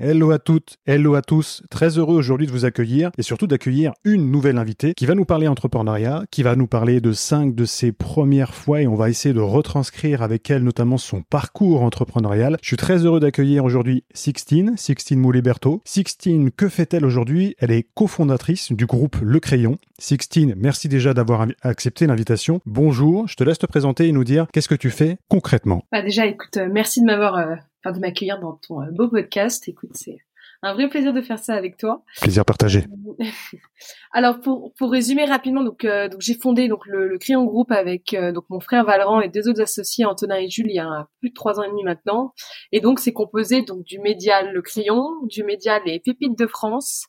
Hello à toutes, hello à tous. Très heureux aujourd'hui de vous accueillir et surtout d'accueillir une nouvelle invitée qui va nous parler entrepreneuriat, qui va nous parler de cinq de ses premières fois et on va essayer de retranscrire avec elle notamment son parcours entrepreneurial. Je suis très heureux d'accueillir aujourd'hui Sixtine, Sixtine Mouliberto. Sixtine, que fait-elle aujourd'hui? Elle est cofondatrice du groupe Le Crayon. Sixtine, merci déjà d'avoir accepté l'invitation. Bonjour, je te laisse te présenter et nous dire qu'est-ce que tu fais concrètement? Bah déjà, écoute, euh, merci de m'avoir euh, de m'accueillir dans ton euh, beau podcast. Écoute, c'est un vrai plaisir de faire ça avec toi. Plaisir partagé. Alors pour, pour résumer rapidement, donc, euh, donc j'ai fondé donc le, le Crayon Group avec euh, donc mon frère Valran et deux autres associés Antonin et Jules il y a plus de trois ans et demi maintenant. Et donc c'est composé donc du média Le Crayon, du média Les Pépites de France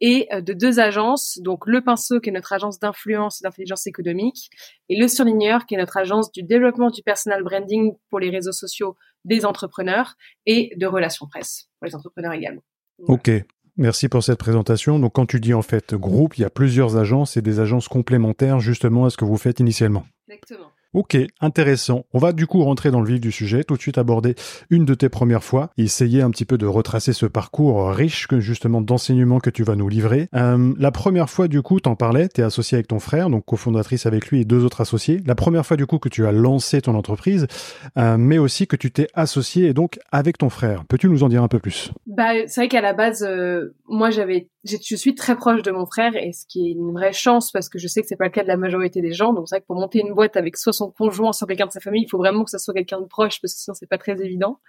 et euh, de deux agences, donc Le Pinceau, qui est notre agence d'influence et d'intelligence économique, et Le Surligneur, qui est notre agence du développement du personal branding pour les réseaux sociaux des entrepreneurs et de relations presse pour les entrepreneurs également. Ok, Merci pour cette présentation. Donc, quand tu dis en fait groupe, il y a plusieurs agences et des agences complémentaires justement à ce que vous faites initialement. Exactement. Ok, intéressant. On va du coup rentrer dans le vif du sujet, tout de suite aborder une de tes premières fois, essayer un petit peu de retracer ce parcours riche justement d'enseignements que tu vas nous livrer. Euh, la première fois du coup, t'en parlais, t'es associé avec ton frère, donc cofondatrice avec lui et deux autres associés. La première fois du coup que tu as lancé ton entreprise, euh, mais aussi que tu t'es associé et donc avec ton frère. Peux-tu nous en dire un peu plus? Bah, c'est vrai qu'à la base, euh, moi j'avais je suis très proche de mon frère et ce qui est une vraie chance parce que je sais que c'est pas le cas de la majorité des gens. Donc c'est vrai que pour monter une boîte avec soit son conjoint, soit quelqu'un de sa famille, il faut vraiment que ça soit quelqu'un de proche parce que sinon c'est pas très évident.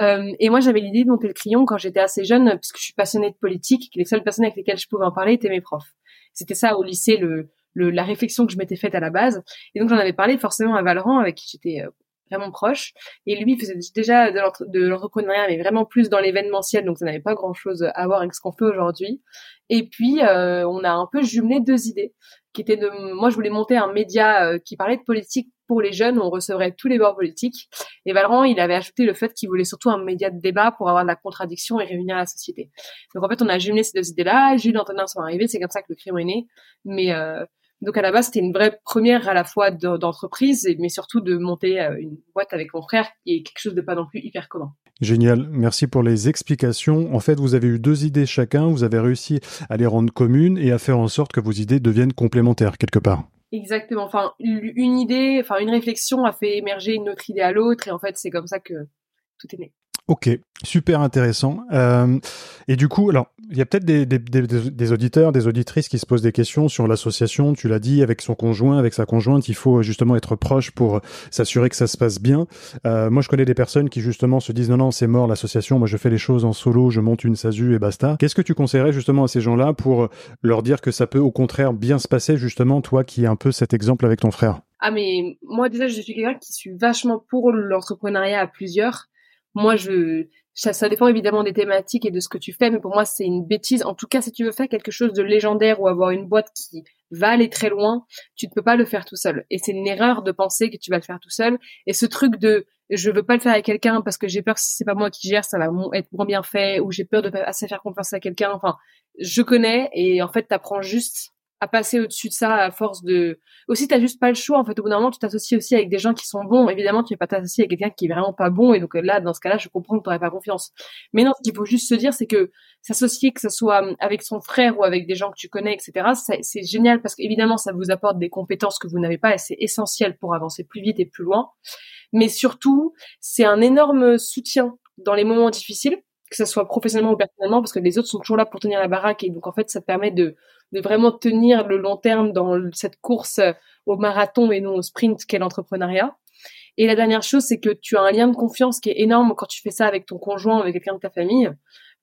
Euh, et moi j'avais l'idée de monter le crayon quand j'étais assez jeune parce que je suis passionnée de politique et les seules personnes avec lesquelles je pouvais en parler étaient mes profs. C'était ça au lycée le, le, la réflexion que je m'étais faite à la base. Et donc j'en avais parlé forcément à Valran avec qui j'étais euh, vraiment proche. Et lui faisait déjà de l'entrepreneuriat, mais vraiment plus dans l'événementiel, donc ça n'avait pas grand-chose à voir avec ce qu'on fait aujourd'hui. Et puis, euh, on a un peu jumelé deux idées, qui étaient de... Moi, je voulais monter un média euh, qui parlait de politique pour les jeunes, on recevrait tous les bords politiques. Et Valran, il avait ajouté le fait qu'il voulait surtout un média de débat pour avoir de la contradiction et réunir la société. Donc en fait, on a jumelé ces deux idées-là. Jules et Antonin sont arrivés, c'est comme ça que le crime est né. Mais euh, donc à la base, c'était une vraie première à la fois d'entreprise, mais surtout de monter euh, une boîte avec mon frère, qui est quelque chose de pas non plus hyper commun. Génial, merci pour les explications. En fait, vous avez eu deux idées chacun, vous avez réussi à les rendre communes et à faire en sorte que vos idées deviennent complémentaires quelque part. Exactement. Enfin, une idée, enfin une réflexion a fait émerger une autre idée à l'autre, et en fait, c'est comme ça que tout est né. Ok, super intéressant. Euh, et du coup, alors, il y a peut-être des, auditeurs, des auditrices qui se posent des questions sur l'association. Tu l'as dit, avec son conjoint, avec sa conjointe, il faut justement être proche pour s'assurer que ça se passe bien. Euh, moi, je connais des personnes qui justement se disent non, non, c'est mort l'association. Moi, je fais les choses en solo, je monte une SASU et basta. Qu'est-ce que tu conseillerais justement à ces gens-là pour leur dire que ça peut au contraire bien se passer, justement, toi qui es un peu cet exemple avec ton frère? Ah, mais moi déjà, je suis quelqu'un qui suis vachement pour l'entrepreneuriat à plusieurs moi, je, ça, ça, dépend évidemment des thématiques et de ce que tu fais, mais pour moi, c'est une bêtise. En tout cas, si tu veux faire quelque chose de légendaire ou avoir une boîte qui va aller très loin, tu ne peux pas le faire tout seul. Et c'est une erreur de penser que tu vas le faire tout seul. Et ce truc de je veux pas le faire avec quelqu'un parce que j'ai peur que si c'est pas moi qui gère, ça va être moins bien fait, ou j'ai peur de pas assez faire confiance à quelqu'un. Enfin, je connais et en fait, t'apprends juste à passer au-dessus de ça à force de aussi t'as juste pas le choix en fait. Au bout d'un moment tu t'associes aussi avec des gens qui sont bons. Évidemment tu vas pas t'associer avec quelqu'un qui est vraiment pas bon et donc là dans ce cas-là je comprends que t'aurais pas confiance. Mais non ce qu'il faut juste se dire c'est que s'associer que ce soit avec son frère ou avec des gens que tu connais etc c'est génial parce qu'évidemment ça vous apporte des compétences que vous n'avez pas et c'est essentiel pour avancer plus vite et plus loin. Mais surtout c'est un énorme soutien dans les moments difficiles que ce soit professionnellement ou personnellement, parce que les autres sont toujours là pour tenir la baraque, et donc en fait, ça permet de, de vraiment tenir le long terme dans cette course au marathon et non au sprint qu'est l'entrepreneuriat. Et la dernière chose, c'est que tu as un lien de confiance qui est énorme quand tu fais ça avec ton conjoint, avec quelqu'un de ta famille,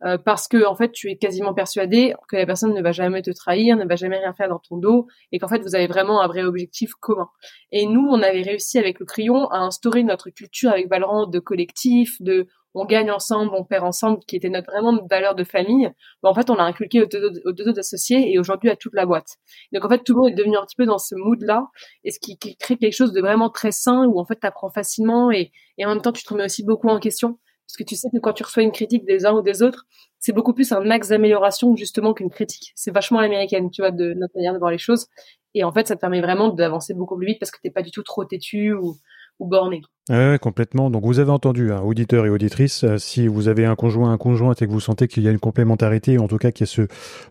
euh, parce que en fait, tu es quasiment persuadé que la personne ne va jamais te trahir, ne va jamais rien faire dans ton dos, et qu'en fait, vous avez vraiment un vrai objectif commun. Et nous, on avait réussi avec le crayon à instaurer notre culture avec Valorant de collectif, de on gagne ensemble, on perd ensemble, qui était notre vraiment valeur de famille, bah, en fait, on l'a inculqué aux deux, autres associés et aujourd'hui à toute la boîte. Donc en fait, tout le monde est devenu un petit peu dans ce mood-là, et ce qui, crée quelque chose de vraiment très sain où en fait, tu apprends facilement et, et en même temps, tu te remets aussi beaucoup en question. Parce que tu sais que quand tu reçois une critique des uns ou des autres, c'est beaucoup plus un axe d'amélioration justement qu'une critique. C'est vachement américaine, tu vois, de notre manière de voir les choses. Et en fait, ça te permet vraiment d'avancer beaucoup plus vite parce que t'es pas du tout trop têtu ou, ou borné. Oui, complètement. Donc vous avez entendu, hein, auditeurs et auditrices, euh, si vous avez un conjoint, un conjointe et que vous sentez qu'il y a une complémentarité, en tout cas qu'il y a ce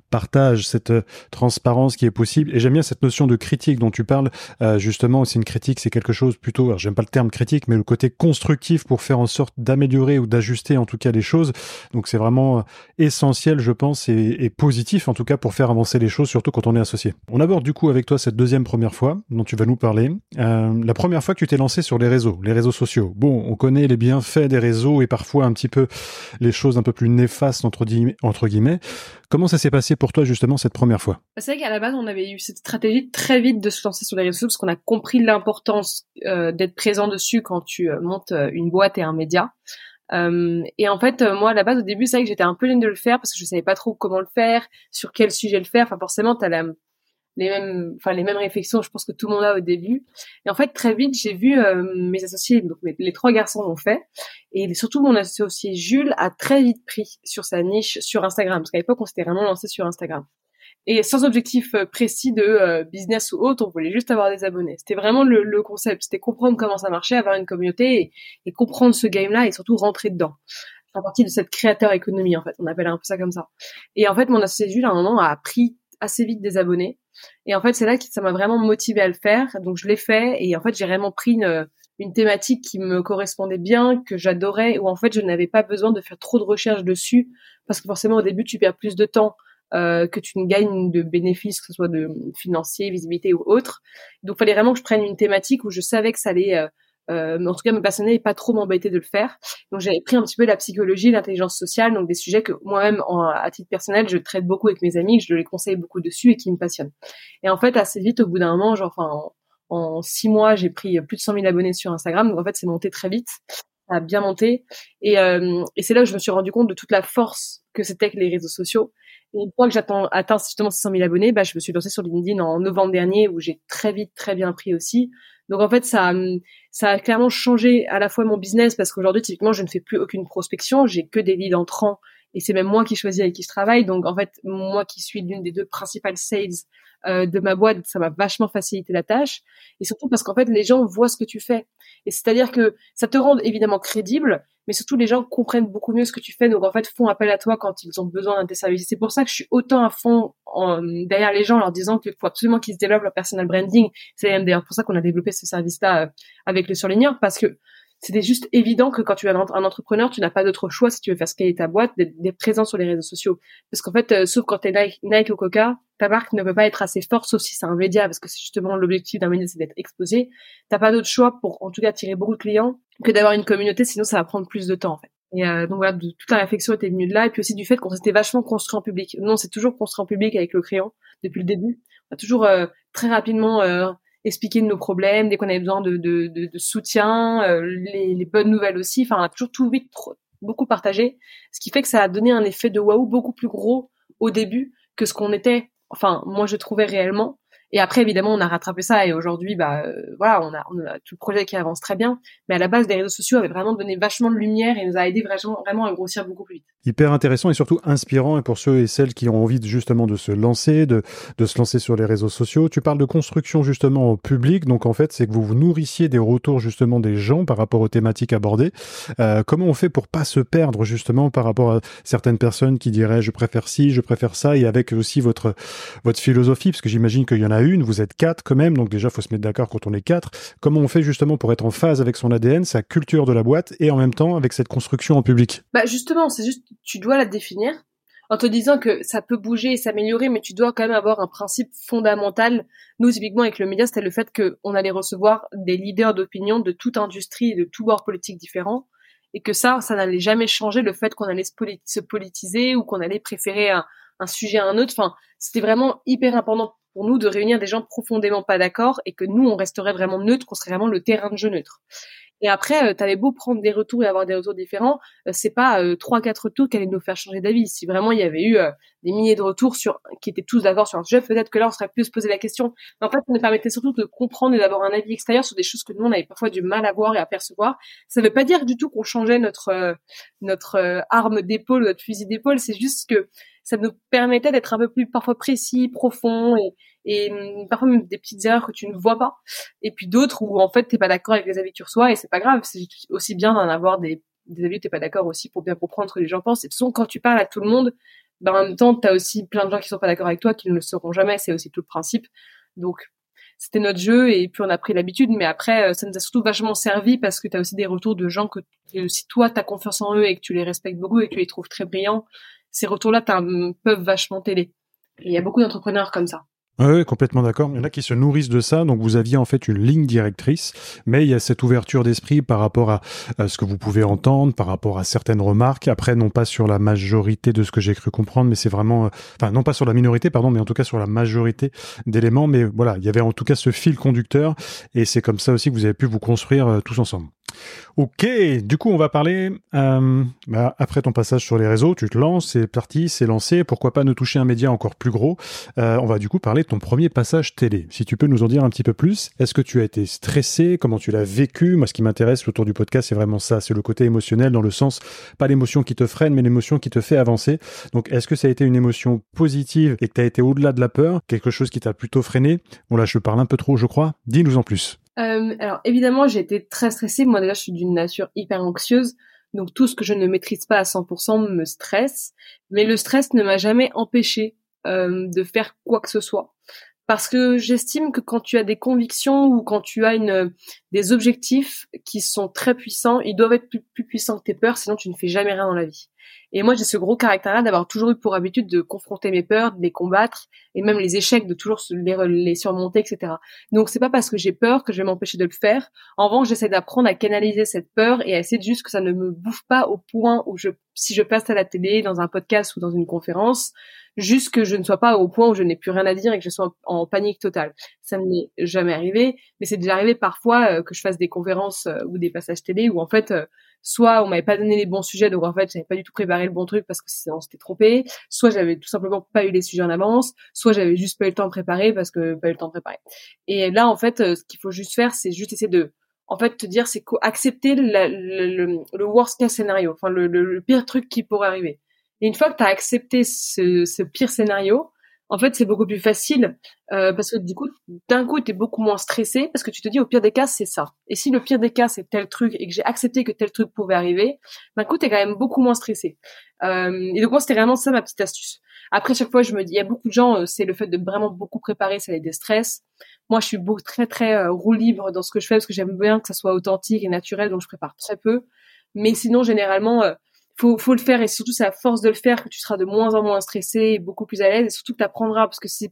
partage, cette euh, transparence qui est possible. Et j'aime bien cette notion de critique dont tu parles. Euh, justement, c'est une critique, c'est quelque chose plutôt, j'aime pas le terme critique, mais le côté constructif pour faire en sorte d'améliorer ou d'ajuster en tout cas les choses. Donc c'est vraiment essentiel, je pense, et, et, positif en tout cas pour faire avancer les choses, surtout quand on est associé. On aborde du coup avec toi cette deuxième première fois dont tu vas nous parler. la première fois que tu t'es lancé sur les réseaux, les réseaux sociaux. Bon, on connaît les bienfaits des réseaux et parfois un petit peu les choses un peu plus néfastes entre, guillemets. Comment ça s'est passé pour toi justement cette première fois? Bah, C'est vrai qu'à la base, on avait eu cette stratégie très vite de se lancer sur les réseaux parce qu'on a compris l'importance euh, d'être présent dessus quand tu euh, montes euh, une boîte et un média. et en fait, moi, à la base, au début, c'est vrai que j'étais un peu gênée de le faire parce que je savais pas trop comment le faire, sur quel sujet le faire. Enfin, forcément, t'as la, les mêmes, enfin les mêmes réflexions. Je pense que tout le monde a au début. Et en fait, très vite, j'ai vu euh, mes associés, donc les trois garçons l'ont fait, et surtout mon associé Jules a très vite pris sur sa niche sur Instagram, parce qu'à l'époque, on s'était vraiment lancé sur Instagram. Et sans objectif euh, précis de euh, business ou autre, on voulait juste avoir des abonnés. C'était vraiment le, le concept, c'était comprendre comment ça marchait, avoir une communauté et, et comprendre ce game-là et surtout rentrer dedans faire partie de cette créateur économie en fait, on appelle un peu ça comme ça. Et en fait, mon associé Jules à un moment a pris assez vite des abonnés. Et en fait, c'est là que ça m'a vraiment motivé à le faire. Donc, je l'ai fait. Et en fait, j'ai vraiment pris une, thématique qui me correspondait bien, que j'adorais, où en fait, je n'avais pas besoin de faire trop de recherches dessus. Parce que forcément, au début, tu perds plus de temps euh, que tu ne gagnes de bénéfices, que ce soit de financier, visibilité ou autre. Donc, il fallait vraiment que je prenne une thématique où je savais que ça allait euh, euh, mais en tout cas me passionner et pas trop m'embêter de le faire. Donc j'avais pris un petit peu la psychologie, l'intelligence sociale, donc des sujets que moi-même à titre personnel je traite beaucoup avec mes amis, que je les conseille beaucoup dessus et qui me passionnent. Et en fait assez vite au bout d'un moment, genre enfin en, six mois j'ai pris plus de 100 000 abonnés sur Instagram, donc en fait c'est monté très vite, a bien monté et, euh, et c'est là où je me suis rendu compte de toute la force que c'était que les réseaux sociaux. Et une fois que j'atteins atteint justement 600 000 abonnés, bah, je me suis lancée sur LinkedIn en novembre dernier où j'ai très vite très bien pris aussi. Donc en fait, ça, ça a clairement changé à la fois mon business parce qu'aujourd'hui, typiquement, je ne fais plus aucune prospection, j'ai que des leads entrants et c'est même moi qui choisis avec qui je travaille. Donc en fait, moi qui suis l'une des deux principales sales euh, de ma boîte, ça m'a vachement facilité la tâche. Et surtout parce qu'en fait, les gens voient ce que tu fais. Et c'est-à-dire que ça te rend évidemment crédible, mais surtout les gens comprennent beaucoup mieux ce que tu fais. Donc en fait, font appel à toi quand ils ont besoin de tes services. C'est pour ça que je suis autant à fond derrière les gens, en leur disant qu'il faut absolument qu'ils se développent leur personal branding. C'est d'ailleurs pour ça qu'on a développé ce service-là euh, avec le surligneur, parce que c'était juste évident que quand tu es un, entrepreneur, tu n'as pas d'autre choix si tu veux faire scaler ta boîte d'être présent sur les réseaux sociaux. Parce qu'en fait, euh, sauf quand t'es Nike, Nike ou Coca, ta marque ne peut pas être assez forte, sauf si c'est un média, parce que c'est justement l'objectif d'un média, c'est d'être exposé. T'as pas d'autre choix pour, en tout cas, attirer beaucoup de clients que d'avoir une communauté, sinon ça va prendre plus de temps, en fait. Et euh, donc voilà, toute la réflexion était venue de là, et puis aussi du fait qu'on s'était vachement construit en public. Non, c'est toujours construit en public avec le crayon depuis le début. On a toujours euh, très rapidement euh, expliqué nos problèmes, dès qu'on avait besoin de, de, de, de soutien, euh, les, les, bonnes nouvelles aussi. Enfin, on a toujours tout vite beaucoup partagé, ce qui fait que ça a donné un effet de waouh beaucoup plus gros au début que ce qu'on était. Enfin, moi je trouvais réellement. Et après, évidemment, on a rattrapé ça et aujourd'hui, bah euh, voilà, on a, on a, tout le projet qui avance très bien. Mais à la base, les réseaux sociaux avaient vraiment donné vachement de lumière et nous a aidé vraiment, vraiment à grossir beaucoup plus vite. Hyper intéressant et surtout inspirant et pour ceux et celles qui ont envie justement de se lancer, de, de se lancer sur les réseaux sociaux. Tu parles de construction justement au public, donc en fait, c'est que vous vous nourrissiez des retours justement des gens par rapport aux thématiques abordées. Euh, comment on fait pour pas se perdre justement par rapport à certaines personnes qui diraient je préfère ci, je préfère ça et avec aussi votre votre philosophie parce que j'imagine qu'il y en a une, vous êtes quatre quand même, donc déjà faut se mettre d'accord quand on est quatre. Comment on fait justement pour être en phase avec son ADN, sa culture de la boîte, et en même temps avec cette construction en public? Bah justement, c'est juste, tu dois la définir en te disant que ça peut bouger et s'améliorer, mais tu dois quand même avoir un principe fondamental. Nous, typiquement, avec le média, c'était le fait qu'on allait recevoir des leaders d'opinion de toute industrie et de tout bord politique différent, et que ça, ça n'allait jamais changer le fait qu'on allait se, politiser ou qu'on allait préférer un, un sujet à un autre. Enfin, c'était vraiment hyper important pour nous de réunir des gens profondément pas d'accord et que nous, on resterait vraiment neutre, qu'on serait vraiment le terrain de jeu neutre. Et après, euh, t'avais beau prendre des retours et avoir des retours différents, euh, c'est pas euh, trois quatre retours qui allaient nous faire changer d'avis. Si vraiment il y avait eu des milliers de retours sur qui étaient tous d'accord sur un sujet, peut-être que là on serait plus poser la question. Mais en fait, ça nous permettait surtout de comprendre et d'avoir un avis extérieur sur des choses que nous on avait parfois du mal à voir et à percevoir. Ça veut pas dire du tout qu'on changeait notre notre arme d'épaule, notre fusil d'épaule. C'est juste que ça nous permettait d'être un peu plus parfois précis, profond et, et hum, parfois même des petites erreurs que tu ne vois pas. Et puis d'autres où en fait t'es pas d'accord avec les avis que tu reçois et c'est pas grave. C'est aussi bien d'en avoir des, des avis où t'es pas d'accord aussi pour bien comprendre ce que les gens pensent. Et de toute façon, quand tu parles à tout le monde, ben, en même temps, t'as aussi plein de gens qui sont pas d'accord avec toi, qui ne le seront jamais. C'est aussi tout le principe. Donc, c'était notre jeu et puis on a pris l'habitude. Mais après, euh, ça nous a surtout vachement servi parce que t'as aussi des retours de gens que si toi t'as confiance en eux et que tu les respectes beaucoup et que tu les trouves très brillants, ces retours-là peuvent vachement t'aider. Il y a beaucoup d'entrepreneurs comme ça. Oui, complètement d'accord. Il y en a qui se nourrissent de ça. Donc, vous aviez en fait une ligne directrice, mais il y a cette ouverture d'esprit par rapport à, ce que vous pouvez entendre, par rapport à certaines remarques. Après, non pas sur la majorité de ce que j'ai cru comprendre, mais c'est vraiment, euh, enfin, non pas sur la minorité, pardon, mais en tout cas sur la majorité d'éléments. Mais voilà, il y avait en tout cas ce fil conducteur, et c'est comme ça aussi que vous avez pu vous construire euh, tous ensemble. Ok, du coup on va parler, euh, bah, après ton passage sur les réseaux, tu te lances, c'est parti, c'est lancé, pourquoi pas nous toucher un média encore plus gros? Euh, On va du coup parler de ton premier passage télé. Si tu peux nous en dire un petit peu plus, est-ce que tu as été stressé? Comment tu l'as vécu? Moi ce qui m'intéresse autour du podcast c'est vraiment ça, c'est le côté émotionnel dans le sens, pas l'émotion qui te freine, mais l'émotion qui te fait avancer. Donc est-ce que ça a été une émotion positive et que tu as été au-delà de la peur? Quelque chose qui t'a plutôt freiné? Bon là je parle un peu trop je crois, dis-nous en plus. Euh, alors évidemment, j'ai été très stressée. Moi déjà, je suis d'une nature hyper anxieuse, donc tout ce que je ne maîtrise pas à 100% me stresse. Mais le stress ne m'a jamais empêché euh, de faire quoi que ce soit parce que j'estime que quand tu as des convictions ou quand tu as une des objectifs qui sont très puissants, ils doivent être plus, puissants que tes peurs, sinon tu ne fais jamais rien dans la vie. Et moi, j'ai ce gros caractère-là d'avoir toujours eu pour habitude de confronter mes peurs, de les combattre, et même les échecs, de toujours les, les surmonter, etc. Donc, c'est pas parce que j'ai peur que je vais m'empêcher de le faire. En revanche, j'essaie d'apprendre à canaliser cette peur et à essayer juste que ça ne me bouffe pas au point où je, si je passe à la télé, dans un podcast ou dans une conférence, juste que je ne sois pas au point où je n'ai plus rien à dire et que je sois en, panique totale. Ça ne m'est jamais arrivé, mais c'est déjà arrivé parfois euh, que je fasse des conférences euh, ou des passages télé où en fait, euh, soit on m'avait pas donné les bons sujets, donc en fait j'avais pas du tout préparé le bon truc parce que on s'était trompé, soit j'avais tout simplement pas eu les sujets en avance, soit j'avais juste pas eu le temps de préparer parce que pas eu le temps de préparer. Et là en fait, ce qu'il faut juste faire, c'est juste essayer de en fait te dire c'est accepter le, worst case scénario, enfin le, pire truc qui pourrait arriver. Et une fois que tu as accepté ce, ce, pire scénario, en fait, c'est beaucoup plus facile euh, parce que du coup, d'un coup, tu es beaucoup moins stressé parce que tu te dis au pire des cas, c'est ça. Et si le pire des cas, c'est tel truc et que j'ai accepté que tel truc pouvait arriver, d'un coup, tu es quand même beaucoup moins stressé. Euh, et donc, moi, c'était vraiment ça ma petite astuce. Après, chaque fois, je me dis, il y a beaucoup de gens, euh, c'est le fait de vraiment beaucoup préparer, ça les déstresse. Moi, je suis beaucoup, très, très euh, roue libre dans ce que je fais parce que j'aime bien que ça soit authentique et naturel, donc je prépare très peu. Mais sinon, généralement, euh, faut, faut le faire et surtout c'est à force de le faire que tu seras de moins en moins stressé et beaucoup plus à l'aise et surtout que tu apprendras parce que si,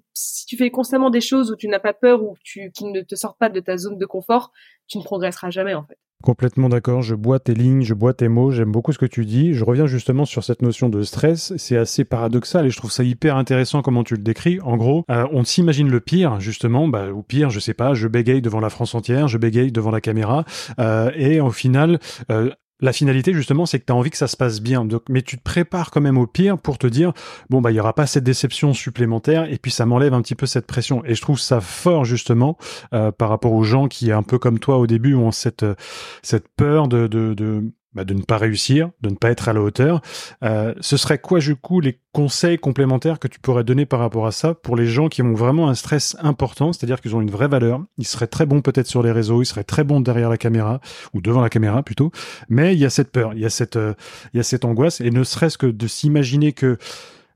tu fais constamment des choses où tu n'as pas peur ou qui ne te sortent pas de ta zone de confort, tu ne progresseras jamais en fait. Complètement d'accord, je bois tes lignes, je bois tes mots, j'aime beaucoup ce que tu dis. Je reviens justement sur cette notion de stress, c'est assez paradoxal et je trouve ça hyper intéressant comment tu le décris. En gros, euh, on s'imagine le pire, justement, bah, ou pire, je sais pas, je bégaye devant la France entière, je bégaye devant la caméra, euh, et au final, euh, la finalité, justement, c'est que tu as envie que ça se passe bien. Donc, mais tu te prépares quand même au pire pour te dire, bon, bah, il y aura pas cette déception supplémentaire et puis ça m'enlève un petit peu cette pression. Et je trouve ça fort, justement, euh, par rapport aux gens qui, un peu comme toi au début, ont cette, cette peur de, de bah, de ne pas réussir, de ne pas être à la hauteur. Euh, ce serait quoi, du coup, les conseils complémentaires que tu pourrais donner par rapport à ça pour les gens qui ont vraiment un stress important, c'est-à-dire qu'ils ont une vraie valeur, ils seraient très bons peut-être sur les réseaux, ils seraient très bons derrière la caméra, ou devant la caméra plutôt, mais il y a cette peur, il y a cette, euh, il y a cette angoisse, et ne serait-ce que de s'imaginer que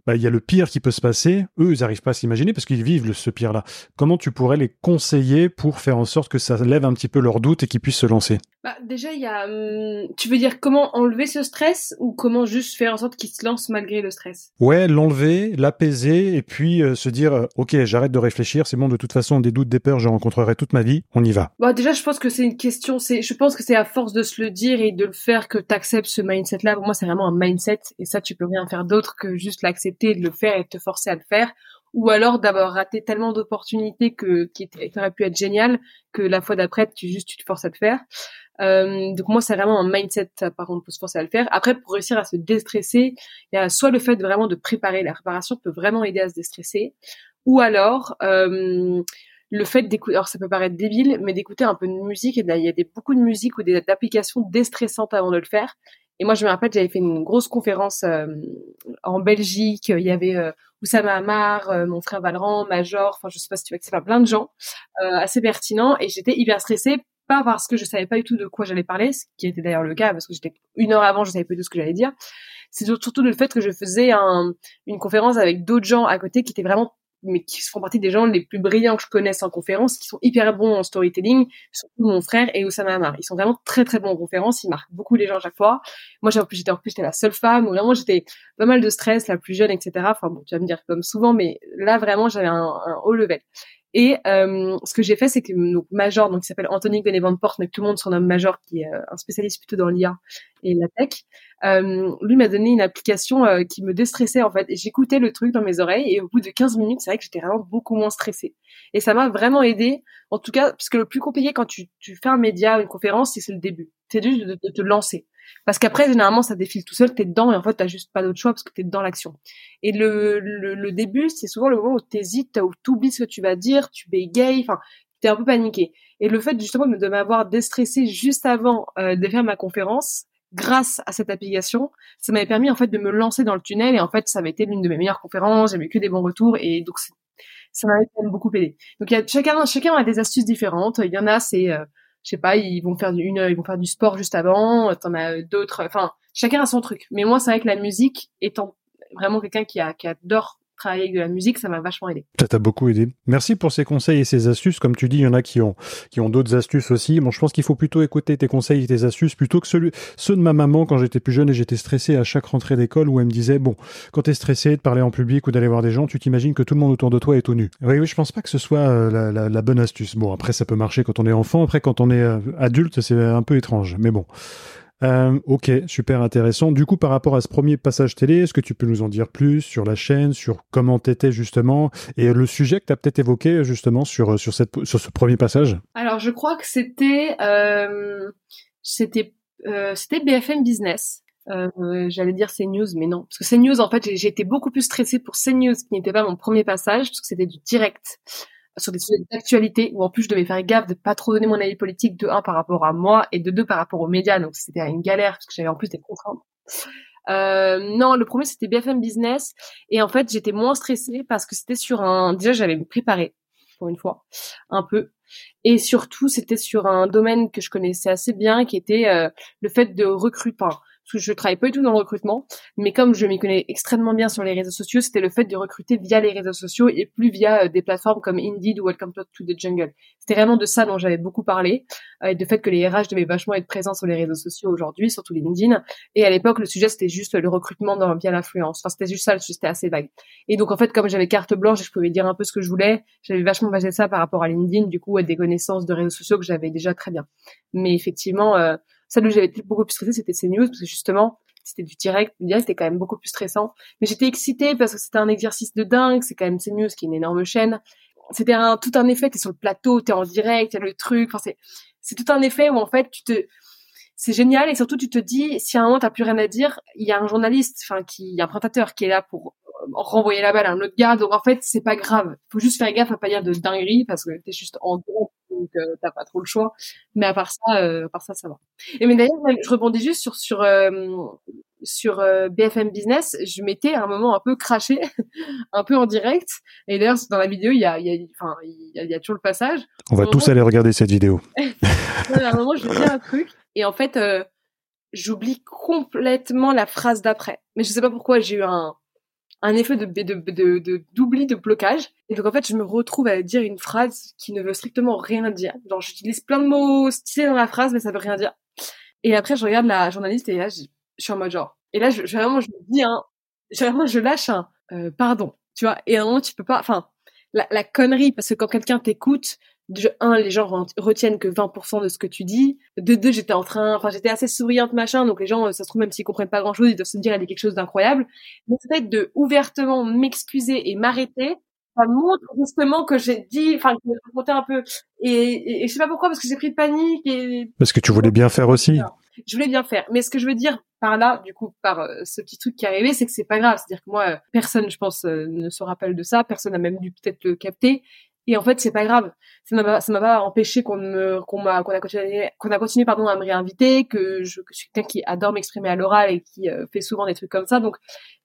bah, il y a le pire qui peut se passer. Eux, ils n'arrivent pas à s'imaginer parce qu'ils vivent ce pire-là. Comment tu pourrais les conseiller pour faire en sorte que ça lève un petit peu leurs doutes et qu'ils puissent se lancer? Bah, déjà, il y a. Hum, tu veux dire comment enlever ce stress ou comment juste faire en sorte qu'ils se lancent malgré le stress? Ouais, l'enlever, l'apaiser et puis euh, se dire euh, ok, j'arrête de réfléchir. C'est bon, de toute façon, des doutes, des peurs, je rencontrerai toute ma vie. On y va. Bah, déjà, je pense que c'est une question. C'est, je pense que c'est à force de se le dire et de le faire que tu acceptes ce mindset-là. Pour moi, c'est vraiment un mindset et ça, tu peux rien faire d'autre que juste l'accepter, de le faire et te forcer à le faire ou alors d'avoir raté tellement d'opportunités que qui auraient pu être géniales que la fois d'après tu juste tu te forces à te faire Euh, donc moi, c'est vraiment un mindset, par contre, pour se forcer à le faire. Après, pour réussir à se déstresser, il y a soit le fait vraiment de préparer, la préparation peut vraiment aider à se déstresser, ou alors euh, le fait d'écouter, alors ça peut paraître débile, mais d'écouter un peu de musique, et il y a des, beaucoup de musique ou des applications déstressantes avant de le faire. Et moi, je me rappelle, j'avais fait une grosse conférence euh, en Belgique. Il y avait euh, Oussama Amar, euh, mon frère Valran, Major. Enfin, je sais pas si tu vois que c'est plein de gens euh, assez pertinents. Et j'étais hyper stressée, pas parce que je savais pas du tout de quoi j'allais parler, ce qui était d'ailleurs le cas, parce que j'étais une heure avant, je savais pas de ce que j'allais dire. C'est surtout le fait que je faisais un, une conférence avec d'autres gens à côté qui étaient vraiment mais qui font partie des gens les plus brillants que je connaisse en conférence, qui sont hyper bons en storytelling, surtout mon frère et Oussama Amar. Ils sont vraiment très très bons en conférence, ils marquent beaucoup les gens à chaque fois. Moi, j'étais en plus j'étais la seule femme, où vraiment j'étais pas mal de stress, la plus jeune, etc. Enfin bon, tu vas me dire comme souvent, mais là vraiment j'avais un, un haut level. Et euh, ce que j'ai fait, c'est que donc Major, donc il s'appelle Anthony Gonnet-Van mais tout le monde surnomme Major, qui est euh, un spécialiste plutôt dans l'IA et la tech. Euh, lui m'a donné une application euh, qui me déstressait en fait. Et j'écoutais le truc dans mes oreilles et au bout de 15 minutes, c'est vrai que j'étais vraiment beaucoup moins stressée. Et ça m'a vraiment aidé, en tout cas, parce que le plus compliqué quand tu, tu fais un média, une conférence, c'est le début. C'est juste de, de, te lancer. Parce qu'après, généralement, ça défile tout seul, t'es dedans et en fait, t'as juste pas d'autre choix parce que t'es dans l'action. Et le, le, début, c'est souvent le moment où t'hésites, où t'oublies ce que tu vas dire, tu bégayes, enfin, t'es un peu paniqué. Et le fait justement de m'avoir déstressé juste avant euh, de faire ma conférence, grâce à cette application, ça m'avait permis en fait de me lancer dans le tunnel et en fait ça avait été l'une de mes meilleures conférences, j'avais que des bons retours et donc ça m'avait beaucoup aidé. Donc chacun a des astuces différentes. Il y en a c'est euh, je sais pas, ils vont faire une, ils vont faire du sport juste avant. T'en as d'autres. Enfin, chacun a son truc. Mais moi, c'est vrai que la musique, étant vraiment quelqu'un qui, a, qui adore travailler avec de la musique, ça m'a vachement aidé. Ça t'a beaucoup aidé. Merci pour ces conseils et ces astuces. Comme tu dis, il y en a qui ont, qui ont d'autres astuces aussi. Bon, je pense qu'il faut plutôt écouter tes conseils et tes astuces plutôt que ceux, de ma maman quand j'étais plus jeune et j'étais stressé à chaque rentrée d'école où elle me disait, bon, quand t'es stressé de parler en public ou d'aller voir des gens, tu t'imagines que tout le monde autour de toi est tout nu. Oui, oui, je pense pas que ce soit euh, la, bonne astuce. Bon, après, ça peut marcher quand on est enfant. Après, quand on est euh, adulte, c'est un peu étrange. Mais bon. Euh, ok, super intéressant. Du coup, par rapport à ce premier passage télé, est-ce que tu peux nous en dire plus sur la chaîne, sur comment t'étais justement, et le sujet que tu as peut-être évoqué justement sur, sur, cette, sur ce premier passage? Alors, je crois que c'était euh, c'était euh, BFM Business. Euh, j'allais dire CNews, mais non, parce que CNews, en fait, été beaucoup plus stressée pour CNews, qui n'était pas mon premier passage, parce que c'était du direct sur des sujets d'actualité où en plus je devais faire gaffe de pas trop donner mon avis politique de un par rapport à moi et de deux par rapport aux médias. Donc c'était une galère parce que j'avais en plus des contraintes. Euh, non, le premier c'était BFM Business. Et en fait j'étais moins stressée parce que c'était sur un déjà j'avais préparé pour une fois un peu. Et surtout c'était sur un domaine que je connaissais assez bien qui était euh, le fait de recruter parce que je travaille pas du tout dans le recrutement, mais comme je m'y connais extrêmement bien sur les réseaux sociaux, c'était le fait de recruter via les réseaux sociaux et plus via euh, des plateformes comme Indeed ou Welcome to the Jungle. C'était vraiment de ça dont j'avais beaucoup parlé, euh, et de fait que les RH devaient vachement être présents sur les réseaux sociaux aujourd'hui, surtout LinkedIn. Et à l'époque, le sujet c'était juste le recrutement dans, via l'influence. Enfin, c'était juste ça, c'était assez vague. Et donc en fait, comme j'avais carte blanche et je pouvais dire un peu ce que je voulais, j'avais vachement basé ça par rapport à LinkedIn, du coup, à des connaissances de réseaux sociaux que j'avais déjà très bien. Mais effectivement, euh, celle où j'avais été beaucoup plus stressée, c'était CNews, parce que justement, c'était du direct. Le direct, c'était quand même beaucoup plus stressant. Mais j'étais excitée parce que c'était un exercice de dingue. C'est quand même CNews, qui est une énorme chaîne. C'était un, tout un effet. T'es sur le plateau, t'es en direct, a le truc. C'est, c'est tout un effet où, en fait, tu te, c'est génial et surtout tu te dis si à un moment t'as plus rien à dire il y a un journaliste enfin qui y a un présentateur qui est là pour renvoyer la balle à un autre gars donc en fait c'est pas grave faut juste faire gaffe à pas dire de dinguerie parce que t'es juste en direct donc euh, t'as pas trop le choix. Mais à part ça, euh, à part ça, ça va. Et mais d'ailleurs, je rebondis juste sur sur euh, sur euh, BFM Business, je m'étais à un moment un peu craché, un peu en direct. Et d'ailleurs, dans la vidéo, il y a, il y a, enfin, il y a, il y a toujours le passage. On va tous aller regarder cette vidéo. à un moment, je dis un truc, et en fait, j'oublie complètement la phrase d'après. Mais je sais pas pourquoi, j'ai eu un un effet de de de d'oubli de, blocage. Et donc en fait je me retrouve à dire une phrase qui ne veut strictement rien dire. Genre j'utilise plein de mots stylés dans la phrase mais ça veut rien dire. Et après je regarde la journaliste et là je, suis en mode genre et là je, vraiment je me dis hein vraiment je lâche un euh, pardon tu vois. Et à un moment tu peux pas enfin la, la connerie parce que quand quelqu'un t'écoute de un, les gens retiennent que 20% de ce que tu dis. De deux, j'étais en train, enfin, j'étais assez souriante, machin, donc les gens, ça se trouve, même s'ils comprennent pas grand chose, ils doivent se dire, elle dit quelque chose d'incroyable. Mais le fait de ouvertement m'excuser et m'arrêter, ça montre justement que j'ai dit, enfin, que j'ai raconté un peu. Et, et, je sais pas pourquoi, parce que j'ai pris de panique. Et... Parce que tu voulais bien faire aussi. Je voulais bien faire. Mais ce que je veux dire par là, du coup, par euh, ce petit truc qui est arrivé, c'est que c'est pas grave. C'est-à-dire que moi, euh, personne, je pense, euh, ne se rappelle de ça. Personne n'a même dû peut-être le capter. Et en fait, c'est pas grave. Ça m'a, ça m'a pas empêché qu'on me, qu'on m'a, qu'on a continué, pardon, à me réinviter, que je, suis quelqu'un qui adore m'exprimer à l'oral et qui fait souvent des trucs comme ça. Donc,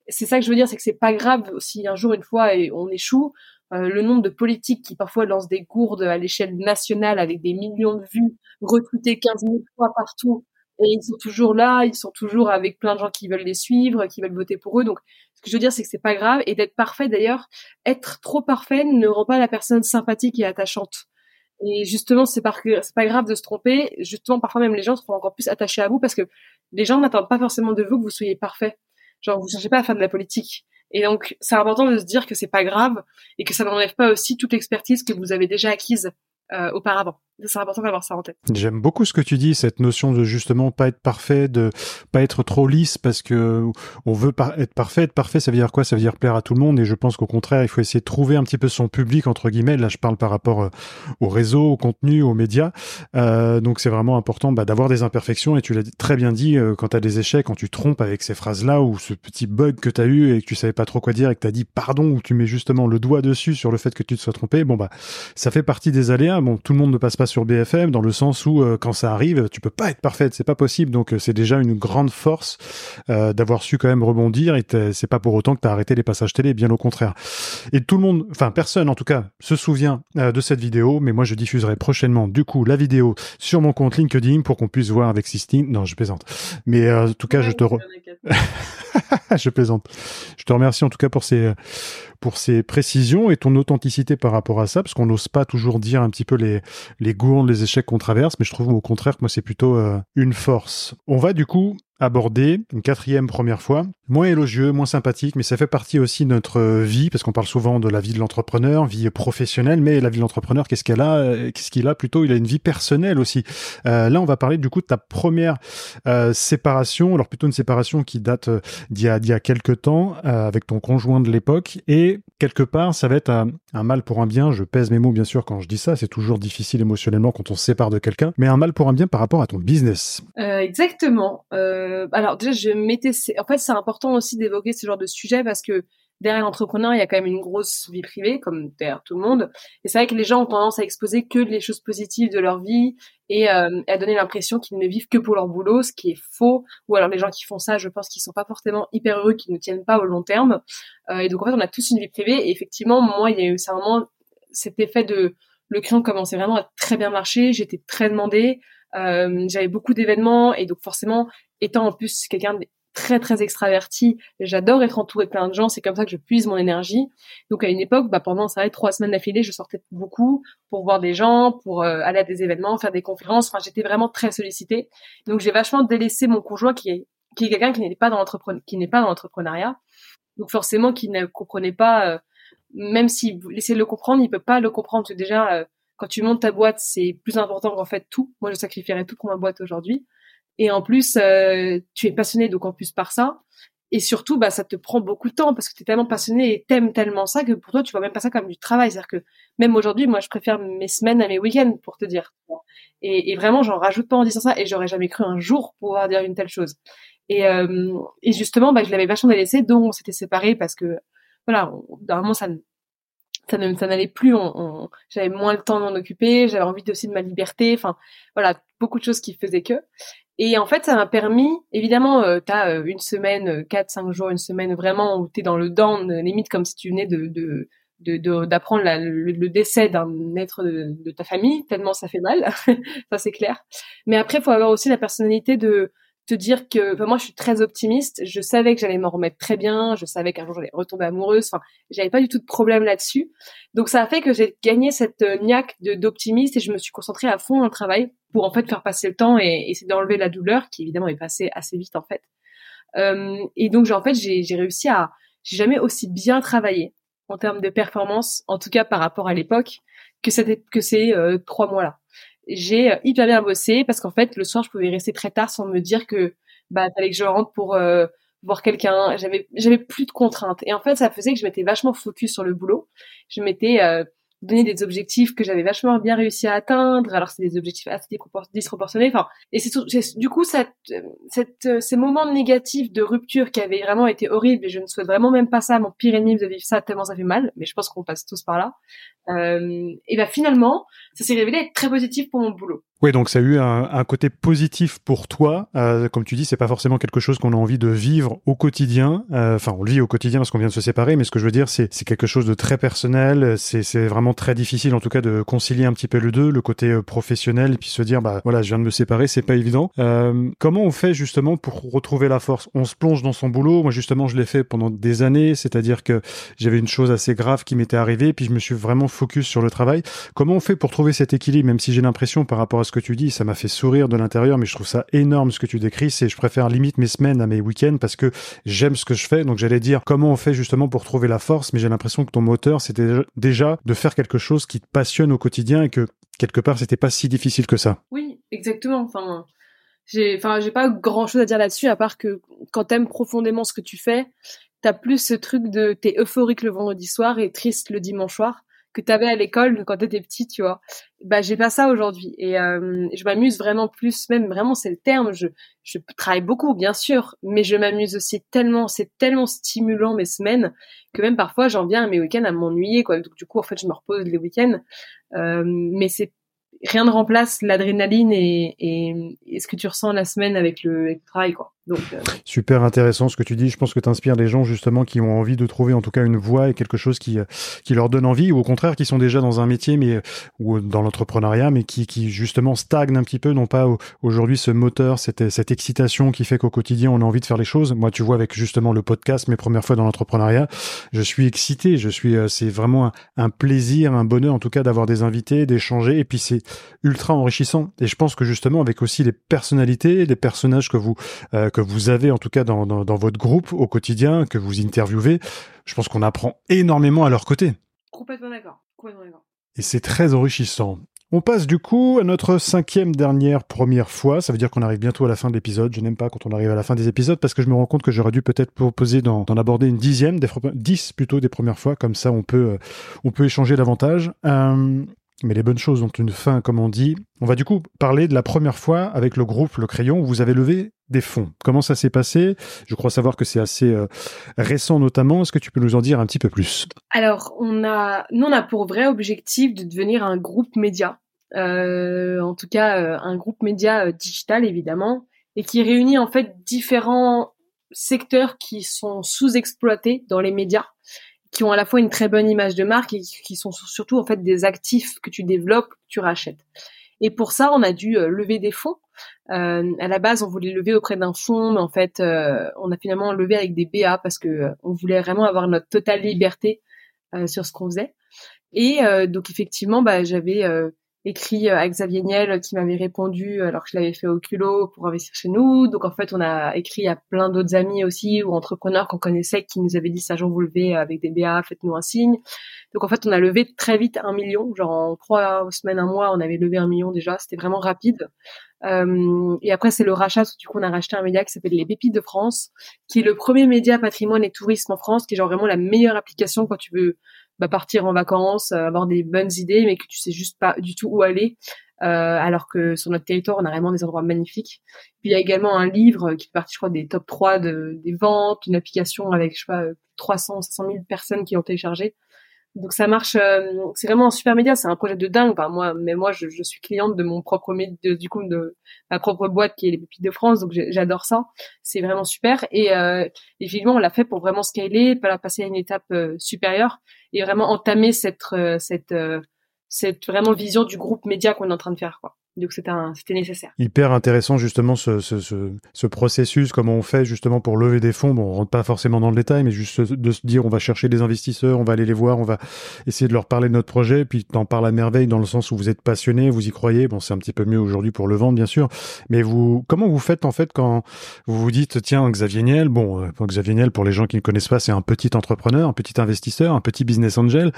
c'est ça que je veux dire, c'est que c'est pas grave si un jour, une fois, on échoue. Euh, le nombre de politiques qui parfois lancent des gourdes à l'échelle nationale avec des millions de vues, recrutés 15 000 fois partout, et ils sont toujours là, ils sont toujours avec plein de gens qui veulent les suivre, qui veulent voter pour eux. Donc, ce que je veux dire, c'est que c'est pas grave. Et d'être parfait, d'ailleurs, être trop parfait ne rend pas la personne sympathique et attachante. Et justement, c'est pas, pas grave de se tromper. Justement, parfois même les gens seront encore plus attachés à vous parce que les gens n'attendent pas forcément de vous que vous soyez parfait. Genre, vous cherchez pas à faire de la politique. Et donc, c'est important de se dire que c'est pas grave et que ça n'enlève pas aussi toute l'expertise que vous avez déjà acquise euh, auparavant. C'est important d'avoir ça en tête. J'aime beaucoup ce que tu dis, cette notion de justement pas être parfait, de pas être trop lisse parce que on veut être parfait. Être parfait, ça veut dire quoi? Ça veut dire plaire à tout le monde. Et je pense qu'au contraire, il faut essayer de trouver un petit peu son public entre guillemets. Là, je parle par rapport euh, au réseau, au contenu, aux médias. Euh, donc, c'est vraiment important bah, d'avoir des imperfections. Et tu l'as très bien dit, euh, quand tu as des échecs, quand tu trompes avec ces phrases-là ou ce petit bug que tu as eu et que tu savais pas trop quoi dire et que tu as dit pardon ou tu mets justement le doigt dessus sur le fait que tu te sois trompé. Bon bah, ça fait partie des aléas. Bon, tout le monde ne passe pas sur BFM dans le sens où euh, quand ça arrive, tu peux pas être parfaite, c'est pas possible. Donc euh, c'est déjà une grande force euh, d'avoir su quand même rebondir et c'est pas pour autant que tu as arrêté les passages télé, bien au contraire. Et tout le monde, enfin personne en tout cas, se souvient de cette vidéo, mais moi je diffuserai prochainement du coup la vidéo sur mon compte LinkedIn pour qu'on puisse voir avec Sistine. Non, je plaisante. Mais en tout cas, je te je plaisante. Je te remercie en tout cas pour ces pour ces précisions et ton authenticité par rapport à ça, parce qu'on n'ose pas toujours dire un petit peu les, les gourdes, les échecs qu'on traverse, mais je trouve au contraire que moi c'est plutôt euh, une force. On va du coup aborder une quatrième première fois, moins élogieux, moins sympathique, mais ça fait partie aussi de notre vie, parce qu'on parle souvent de la vie de l'entrepreneur, vie professionnelle, mais la vie de l'entrepreneur, qu'est-ce qu'elle a euh, Qu'est-ce qu'il a plutôt? Il a une vie personnelle aussi. Euh, là, on va parler du coup de ta première euh, séparation, alors plutôt une séparation qui date euh, d'il y, a, d'il y a quelques temps, euh, avec ton conjoint de l'époque, et quelque part, ça va être un, mal pour un bien, je pèse mes mots bien sûr quand je dis ça, c'est toujours difficile émotionnellement quand on se sépare de quelqu'un, mais un mal pour un bien par rapport à ton business. exactement. Euh euh, alors déjà, je mettais. En fait, c'est important aussi d'évoquer ce genre de sujet parce que derrière l'entrepreneur, il y a quand même une grosse vie privée, comme derrière tout le monde. Et c'est vrai que les gens ont tendance à exposer que les choses positives de leur vie et euh, à donner l'impression qu'ils ne vivent que pour leur boulot, ce qui est faux. Ou alors les gens qui font ça, je pense qu'ils sont pas forcément hyper heureux, qu'ils ne tiennent pas au long terme. Euh, et donc en fait, on a tous une vie privée. Et effectivement, moi, il y a eu ça vraiment cet effet de le crayon commençait vraiment à très bien marcher. J'étais très demandée. Euh, j'avais beaucoup d'événements et donc forcément étant en plus quelqu'un de très très extraverti, j'adore être entouré de plein de gens, c'est comme ça que je puise mon énergie. Donc à une époque, bah, pendant ça trois semaines d'affilée, je sortais beaucoup pour voir des gens, pour euh, aller à des événements, faire des conférences. Enfin, j'étais vraiment très sollicitée. Donc j'ai vachement délaissé mon conjoint qui est qui est quelqu'un qui n'est pas dans qui n'est pas dans l'entrepreneuriat. Donc forcément, qui ne comprenait pas, euh, même si vous laissez le comprendre, il peut pas le comprendre. Parce que déjà, euh, quand tu montes ta boîte, c'est plus important qu'en fait tout. Moi, je sacrifierais tout pour ma boîte aujourd'hui. Et en plus, euh, tu es passionné donc en plus par ça. Et surtout, bah, ça te prend beaucoup de temps parce que tu es tellement passionné et t'aimes tellement ça que pour toi, tu vois même pas ça comme du travail. C'est-à-dire que même aujourd'hui, moi, je préfère mes semaines à mes week-ends pour te dire. Et, vraiment, j'en rajoute pas en disant ça et j'aurais jamais cru un jour pouvoir dire une telle chose. Et, euh, justement, bah, je l'avais vachement délaissé, donc on s'était séparés parce que, voilà, normalement, ça ça ne ça n'allait plus on, on j'avais moins le temps d'en occuper j'avais envie aussi de ma liberté enfin voilà beaucoup de choses qui faisaient que et en fait, ça m'a permis, évidemment, euh, tu as euh, une semaine, euh, quatre, cinq jours, une semaine vraiment où tu es dans le down, limite comme si tu venais de, de, d'apprendre le, décès d'un être de, ta famille, tellement ça fait mal, ça c'est clair. Mais après, il faut avoir aussi la personnalité de te dire que, enfin, moi je suis très optimiste, je savais que j'allais m'en remettre très bien, je savais qu'un jour j'allais retomber amoureuse, enfin, j'avais pas du tout de problème là-dessus. Donc ça a fait que j'ai gagné cette niaque de, d'optimiste et je me suis concentrée à fond dans le travail pour en fait faire passer le temps et essayer d'enlever la douleur qui évidemment est passée assez vite en fait. Euh, et donc en fait j'ai réussi à, j'ai jamais aussi bien travaillé en termes de performance, en tout cas par rapport à l'époque, que, que ces euh, trois mois-là. J'ai euh, hyper bien bossé parce qu'en fait le soir je pouvais rester très tard sans me dire que bah fallait que je rentre pour voir quelqu'un. J'avais j'avais plus de contraintes. Et en fait, ça faisait que je m'étais vachement focus sur le boulot. Je m'étais euh, donné des objectifs que j'avais vachement bien réussi à atteindre. Alors c'est des objectifs assez disproportionnés. Enfin, et c'est du coup cette, cette, ces moments négatifs de rupture qui avaient vraiment été horribles. Et je ne souhaite vraiment même pas ça mon pire ennemi de vivre ça tellement ça fait mal. Mais je pense qu'on passe tous par là. Euh, et ben finalement, ça s'est révélé être très positif pour mon boulot. Oui, donc ça a eu un, côté positif pour toi. Euh, comme tu dis, c'est pas forcément quelque chose qu'on a envie de vivre au quotidien. Euh, enfin, on le vit au quotidien parce qu'on vient de se séparer, mais ce que je veux dire, c'est quelque chose de très personnel. C'est c'est très difficile, en tout cas, de concilier un petit peu le deux, le côté euh, professionnel, et puis se dire, bah voilà, je viens de me séparer, c'est pas évident. Euh, comment on fait justement pour retrouver la force? On se plonge dans son boulot. Moi, justement, je l'ai fait pendant des années, c'est-à-dire que j'avais une chose assez grave qui m'était arrivée, puis je me suis vraiment focus sur le travail. Comment on fait pour trouver cet équilibre, même si j'ai l'impression par rapport à ce que tu dis, ça m'a fait sourire de l'intérieur, mais je trouve ça énorme ce que tu décris. C'est, je préfère limite mes semaines à mes week-ends parce que j'aime ce que je fais. Donc j'allais dire comment on fait justement pour trouver la force, mais j'ai l'impression que ton moteur, c'était déjà de faire quelque chose qui te passionne au quotidien et que quelque part, c'était pas si difficile que ça. Oui, exactement. Enfin, j'ai, enfin, j'ai pas grand chose à dire là-dessus à part que quand t'aimes profondément ce que tu fais, t'as plus ce truc de t'es euphorique le vendredi soir et triste le dimanche soir que tu avais à l'école quand tu étais petit, tu vois. Bah j'ai pas ça aujourd'hui et euh, je m'amuse vraiment plus, même vraiment c'est le terme. Je je travaille beaucoup bien sûr, mais je m'amuse aussi tellement, c'est tellement stimulant mes semaines que même parfois j'en viens à mes week-ends à m'ennuyer quoi. Donc du coup en fait je me repose les week-ends, euh, mais c'est rien ne remplace l'adrénaline et, et, et, ce que tu ressens la semaine avec le, avec le travail quoi. Euh... Super intéressant ce que tu dis. Je pense que tu inspires des gens justement qui ont envie de trouver en tout cas une voie et quelque chose qui, euh, qui leur donne envie ou au contraire qui sont déjà dans un métier mais ou dans l'entrepreneuriat mais qui, qui justement stagnent un petit peu, n'ont pas aujourd'hui ce moteur, cette, cette excitation qui fait qu'au quotidien on a envie de faire les choses. Moi tu vois avec justement le podcast, mes premières fois dans l'entrepreneuriat, je suis excité, je suis euh, c'est vraiment un, plaisir, un bonheur en tout cas d'avoir des invités, d'échanger et puis c'est ultra enrichissant et je pense que justement avec aussi les personnalités, les personnages que vous euh, que vous avez en tout cas dans, dans, dans votre groupe au quotidien, que vous interviewez, je pense qu'on apprend énormément à leur côté. Complètement d'accord. Complètement d'accord. Et c'est très enrichissant. On passe du coup à notre cinquième dernière première fois. Ça veut dire qu'on arrive bientôt à la fin de l'épisode. Je n'aime pas quand on arrive à la fin des épisodes parce que je me rends compte que j'aurais dû peut-être proposer d'en aborder une dixième, des, dix plutôt des premières fois. Comme ça, on peut, euh, on peut échanger davantage. Euh, mais les bonnes choses ont une fin, comme on dit. On va du coup parler de la première fois avec le groupe Le Crayon où vous avez levé des fonds. Comment ça s'est passé? Je crois savoir que c'est assez euh, récent notamment. Est-ce que tu peux nous en dire un petit peu plus? Alors, on a, nous, on a pour vrai objectif de devenir un groupe média. Euh, en tout cas, euh, un groupe média digital évidemment, et qui réunit en fait différents secteurs qui sont sous-exploités dans les médias qui ont à la fois une très bonne image de marque et qui sont surtout en fait des actifs que tu développes, que tu rachètes. Et pour ça, on a dû euh, lever des fonds. Euh, à la base, on voulait lever auprès d'un fonds, mais en fait, euh, on a finalement levé avec des BA parce que euh, on voulait vraiment avoir notre totale liberté sur ce qu'on faisait. Et donc effectivement, bah, j'avais écrit à Xavier Niel qui m'avait répondu alors que je l'avais fait au culot pour investir chez nous. Donc en fait, on a écrit à plein d'autres amis aussi ou entrepreneurs qu'on connaissait qui nous avaient dit ça, j'en vous lever avec des BA, faites-nous un signe. Donc en fait, on a levé très vite un million, genre en trois semaines, un mois, on avait levé un million déjà. C'était vraiment rapide. Euh, et après, c'est le rachat. Du coup, on a racheté un média qui s'appelle Les Pépites de France, qui est le premier média patrimoine et tourisme en France, qui est genre vraiment la meilleure application quand tu veux bah, partir en vacances, euh, avoir des bonnes idées, mais que tu sais juste pas du tout où aller. Euh, alors que sur notre territoire, on a vraiment des endroits magnifiques. Puis il y a également un livre qui fait partie, je crois, des top 3 de, des ventes, une application avec, je sais pas, 300, 500 000 personnes qui l'ont téléchargé. Donc ça marche, euh, c'est vraiment un super média, c'est un projet de dingue. Enfin, moi, mais moi, je, je suis cliente de mon propre média, du coup de ma propre boîte qui est les Pépites de France, donc j'adore ça. C'est vraiment super. Et euh, effectivement, on l'a fait pour vraiment scaler, pas passer à une étape euh, supérieure et vraiment entamer cette euh, cette cette vraiment vision du groupe média qu'on est en train de faire. Quoi. Donc c'était nécessaire. Hyper intéressant justement ce, ce, ce, ce, processus, comment on fait justement pour lever des fonds. Bon, on rentre pas forcément dans le détail, mais juste de se dire on va chercher des investisseurs, on va aller les voir, on va essayer de leur parler de notre projet, puis t'en parles à merveille dans le sens où vous êtes passionné, vous y croyez. Bon, c'est un petit peu mieux aujourd'hui pour le vendre bien sûr, mais vous comment vous faites en fait quand vous vous dites tiens Xavier Niel, bon euh, Xavier Niel pour les gens qui ne connaissent pas, c'est un petit entrepreneur, un petit investisseur, un petit business angel.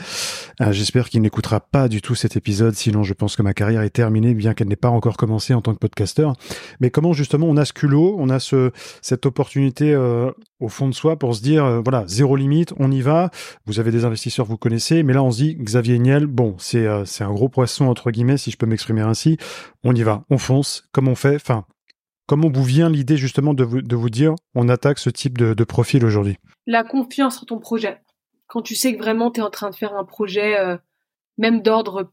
Euh, J'espère qu'il n'écoutera pas du tout cet épisode, sinon je pense que ma carrière est terminée, bien qu'elle n'ai pas encore commencé en tant que podcasteur. Mais comment justement on a ce culot, on a ce, cette opportunité euh, au fond de soi pour se dire, euh, voilà, zéro limite, on y va. Vous avez des investisseurs, vous connaissez, mais là on se dit, Xavier Niel, bon, c'est c'est un gros poisson entre guillemets, si je peux m'exprimer ainsi. On y va, on fonce, comme on fait? Enfin, comment vous vient l'idée justement de vous, de vous dire, on attaque ce type de profil aujourd'hui? La confiance en ton projet. Quand tu sais que vraiment tu es en train de faire un projet, même d'ordre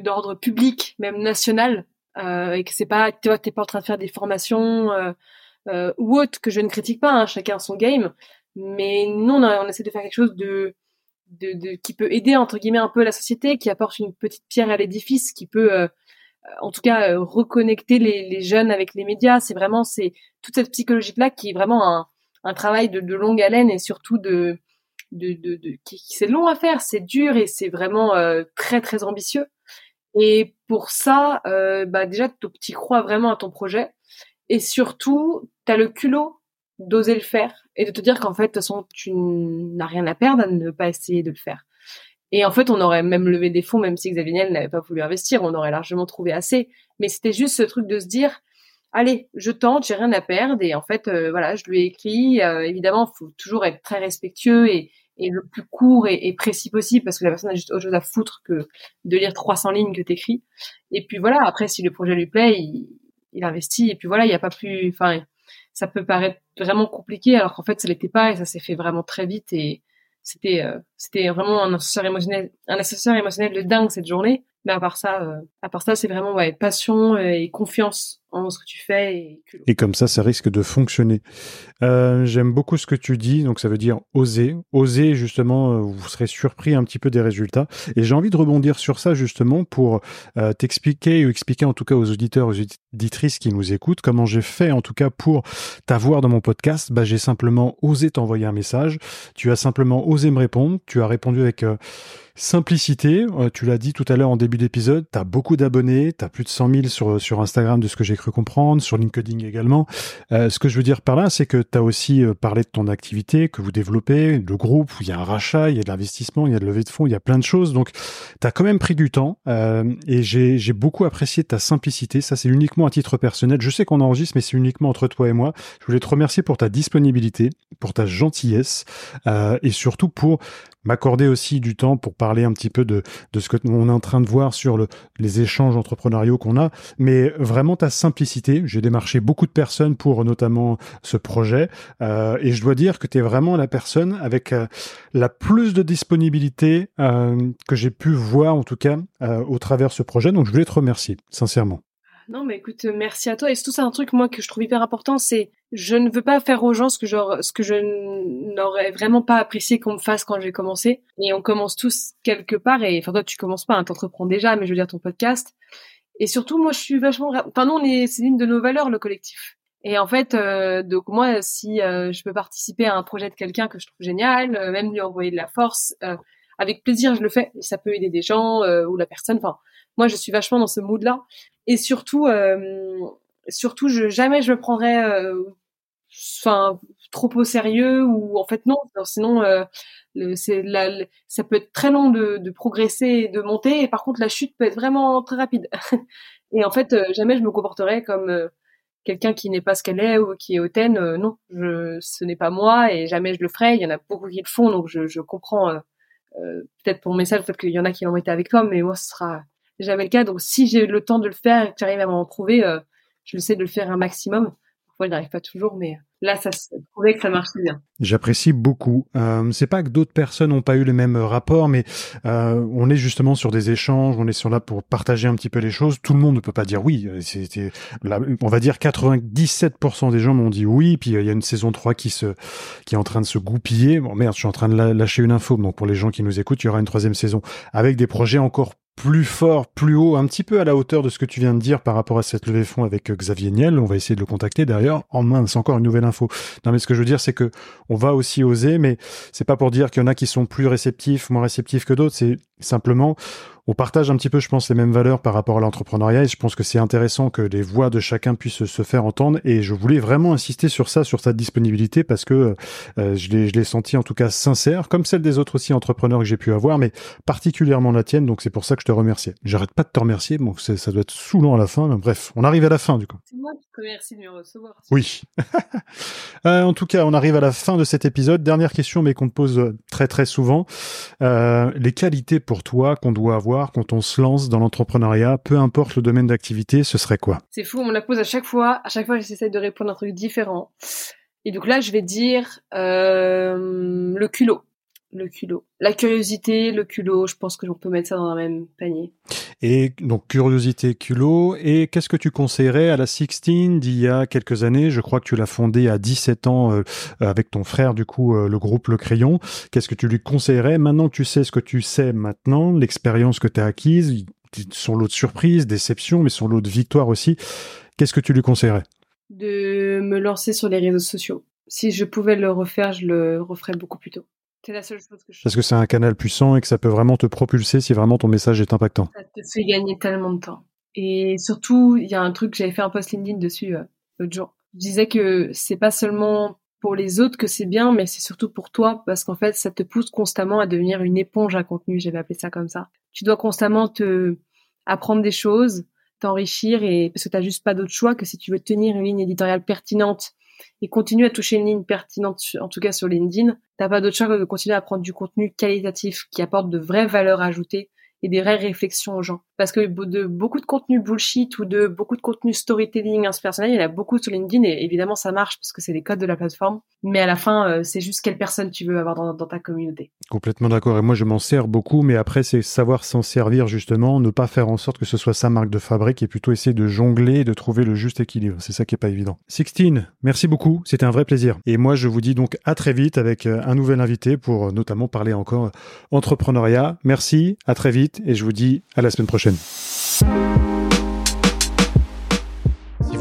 d'ordre public, même national, euh, et que c'est pas, tu vois, t'es pas en train de faire des formations euh, euh, ou autres que je ne critique pas, hein, chacun son game, mais nous on, on, essaie de faire quelque chose de, de, de, qui peut aider entre guillemets un peu la société, qui apporte une petite pierre à l'édifice, qui peut euh, en tout cas euh, reconnecter les, les, jeunes avec les médias. C'est vraiment c'est toute cette psychologie là qui est vraiment un, un travail de, de longue haleine et surtout de de, de, de c'est long à faire, c'est dur et c'est vraiment euh, très très ambitieux. Et pour ça, euh, bah déjà, tu crois vraiment à ton projet et surtout, tu as le culot d'oser le faire et de te dire qu'en fait, de toute façon, tu n'as rien à perdre à ne pas essayer de le faire. Et en fait, on aurait même levé des fonds, même si Xavier Niel n'avait pas voulu investir, on aurait largement trouvé assez. Mais c'était juste ce truc de se dire, allez, je tente, j'ai rien à perdre. Et en fait, euh, voilà, je lui ai écrit. Euh, évidemment, il faut toujours être très respectueux et, et le plus court et, précis possible parce que la personne a juste autre chose à foutre que de lire 300 lignes que t'écris. Et puis voilà, après, si le projet lui plaît, il, il investit. Et puis voilà, il n'y a pas plus, enfin, ça peut paraître vraiment compliqué alors qu'en fait, ça l'était pas et ça s'est fait vraiment très vite et c'était, euh, c'était vraiment un assesseur émotionnel, un assesseur émotionnel de dingue cette journée. Mais à part ça, euh, à part ça, c'est vraiment ouais, passion et confiance ce que tu fais. Et, et comme ça, ça risque de fonctionner. Euh, J'aime beaucoup ce que tu dis, donc ça veut dire oser. Oser, justement, euh, vous serez surpris un petit peu des résultats. Et j'ai envie de rebondir sur ça, justement, pour euh, t'expliquer, ou expliquer en tout cas aux auditeurs, aux auditrices qui nous écoutent, comment j'ai fait, en tout cas, pour t'avoir dans mon podcast. Bah, j'ai simplement osé t'envoyer un message. Tu as simplement osé me répondre. Tu as répondu avec simplicité. tu l'as dit tout à l'heure en début d'épisode. Tu as beaucoup d'abonnés. Tu as plus de 100 000 sur, sur Instagram de ce que j'ai cru comprendre, sur LinkedIn également. Euh, ce que je veux dire par là, c'est que tu as aussi euh, parlé de ton activité que vous développez, le groupe, où il y a un rachat, il y a de l'investissement, il y a de levée de fonds, il y a plein de choses. Donc, tu as quand même pris du temps euh, et j'ai beaucoup apprécié ta simplicité. Ça, c'est uniquement à titre personnel. Je sais qu'on enregistre, mais c'est uniquement entre toi et moi. Je voulais te remercier pour ta disponibilité, pour ta gentillesse et surtout pour m'accorder aussi du temps pour parler un petit peu de, de ce que on est en train de voir sur le, les échanges entrepreneuriaux qu'on a, mais vraiment ta simplicité. J'ai démarché beaucoup de personnes pour notamment ce projet, euh, et je dois dire que tu es vraiment la personne avec euh, la plus de disponibilité euh, que j'ai pu voir, en tout cas, au travers ce projet. Donc je voulais te remercier, sincèrement. Non, mais écoute, merci à toi. Et surtout, c'est un truc, moi, que je trouve hyper important, c'est je ne veux pas faire aux gens ce que, genre, ce que je n'aurais vraiment pas apprécié qu'on me fasse quand j'ai commencé. Et on commence tous quelque part. Et enfin, toi, tu commences pas, hein, t'entreprends déjà, mais je veux dire ton podcast. Et surtout, moi, je suis vachement. Enfin, nous, on est, c'est l'une de nos valeurs, le collectif. Et en fait, euh, donc moi, si euh, je peux participer à un projet de quelqu'un que je trouve génial, euh, même lui envoyer de la force, avec plaisir, je le fais. Ça peut aider des gens ou la personne. Enfin, moi, je suis vachement dans ce mood-là. Et surtout, surtout, je, jamais je me prendrais, enfin, trop au sérieux ou en fait non. Sinon, c'est ça peut être très long de, de, progresser et de monter. Et par contre, la chute peut être vraiment très rapide. et en fait, jamais je me comporterais comme quelqu'un qui n'est pas ce qu'elle est ou qui est hautaine, euh, non, je, ce n'est pas moi et jamais je le ferai. Il y en a beaucoup qui le font, donc je, je comprends. Euh, euh peut-être pour mon message, peut-être qu'il y en a qui l'ont été avec toi, mais moi, ce sera jamais le cas. Donc, si j'ai le temps de le faire et que tu arrives à m'en prouver, euh, je le sais de le faire un maximum. Parfois, il n'arrive pas toujours, mais Là, ça se trouvait que ça marchait bien. J'apprécie beaucoup. Euh, c'est pas que d'autres personnes n'ont pas eu les mêmes rapports, mais euh, on est justement sur des échanges, on est sur là pour partager un petit peu les choses. Tout le monde ne peut pas dire oui. C'était, on va dire 97% des gens m'ont dit oui. Puis il y a une saison 3 qui se, qui est en train de se goupiller. Bon merde, je suis en train de lâcher une info. Donc pour les gens qui nous écoutent, il y aura une troisième saison avec des projets encore plus fort, plus haut, un petit peu à la hauteur de ce que tu viens de dire par rapport à cette levée de fonds avec euh, Xavier Niel. On va essayer de le contacter d'ailleurs. En main, c'est encore une nouvelle info. Non, mais ce que je veux dire, c'est que on va aussi oser, mais c'est pas pour dire qu'il y en a qui sont plus réceptifs, moins réceptifs que d'autres. C'est Simplement, on partage un petit peu, je pense, les mêmes valeurs par rapport à l'entrepreneuriat et je pense que c'est intéressant que les voix de chacun puissent se faire entendre et je voulais vraiment insister sur ça, sur ta disponibilité parce que euh, je l'ai senti en tout cas sincère, comme celle des autres aussi entrepreneurs que j'ai pu avoir, mais particulièrement la tienne, donc c'est pour ça que je te remercie. J'arrête pas de te remercier, bon, ça doit être saoulant à la fin, mais bref, on arrive à la fin du coup. C'est moi qui te remercie de me recevoir. Oui. euh, en tout cas, on arrive à la fin de cet épisode. Dernière question, mais qu'on te pose très très souvent. Euh, les qualités pour toi qu'on doit avoir quand on se lance dans l'entrepreneuriat, peu importe le domaine d'activité, ce serait quoi? C'est fou, on me la pose à chaque fois. À chaque fois, j'essaie de répondre à un truc différent. Et donc là, je vais dire euh, le culot le culot. La curiosité, le culot, je pense que l'on peut mettre ça dans un même panier. Et donc curiosité, culot. Et qu'est-ce que tu conseillerais à la Sixteen d'il y a quelques années? Je crois que tu l'as fondé à 17 ans euh, avec ton frère, du coup, euh, le groupe Le Crayon. Qu'est-ce que tu lui conseillerais? Maintenant que tu sais ce que tu sais maintenant, l'expérience que tu as acquise, son lot de surprises, déceptions, mais son lot de victoires aussi, qu'est-ce que tu lui conseillerais? De me lancer sur les réseaux sociaux. Si je pouvais le refaire, je le referais beaucoup plus tôt. C'est la seule chose que je Parce que c'est un canal puissant et que ça peut vraiment te propulser si vraiment ton message est impactant. Ça te fait gagner tellement de temps. Et surtout, il y a un truc, j'avais fait un post LinkedIn dessus euh, l'autre jour. Je disais que c'est pas seulement pour les autres que c'est bien, mais c'est surtout pour toi parce qu'en fait, ça te pousse constamment à devenir une éponge à contenu. J'avais appelé ça comme ça. Tu dois constamment te apprendre des choses, t'enrichir et parce que t'as juste pas d'autre choix que si tu veux tenir une ligne éditoriale pertinente et continuer à toucher une ligne pertinente, en tout cas sur LinkedIn, t'as pas d'autre choix que de continuer à prendre du contenu qualitatif qui apporte de vraies valeurs ajoutées et des vraies réflexions aux gens. Parce que de beaucoup de contenu bullshit ou de beaucoup de contenu storytelling inspirationnel, il y en a beaucoup sur LinkedIn et évidemment ça marche parce que c'est les codes de la plateforme. Mais à la fin, euh, c'est juste quelle personne tu veux avoir dans, ta communauté. Complètement d'accord. Et moi, je m'en sers beaucoup, mais après, c'est savoir s'en servir justement, ne pas faire en sorte que ce soit sa marque de fabrique et plutôt essayer de jongler, de trouver le juste équilibre. C'est ça qui est pas évident. Sixtine, merci beaucoup. C'était un vrai plaisir. Et moi, je vous dis donc à très vite avec euh, un nouvel invité pour euh, notamment parler encore entrepreneuriat. Merci, à très vite et je vous dis à la semaine prochaine.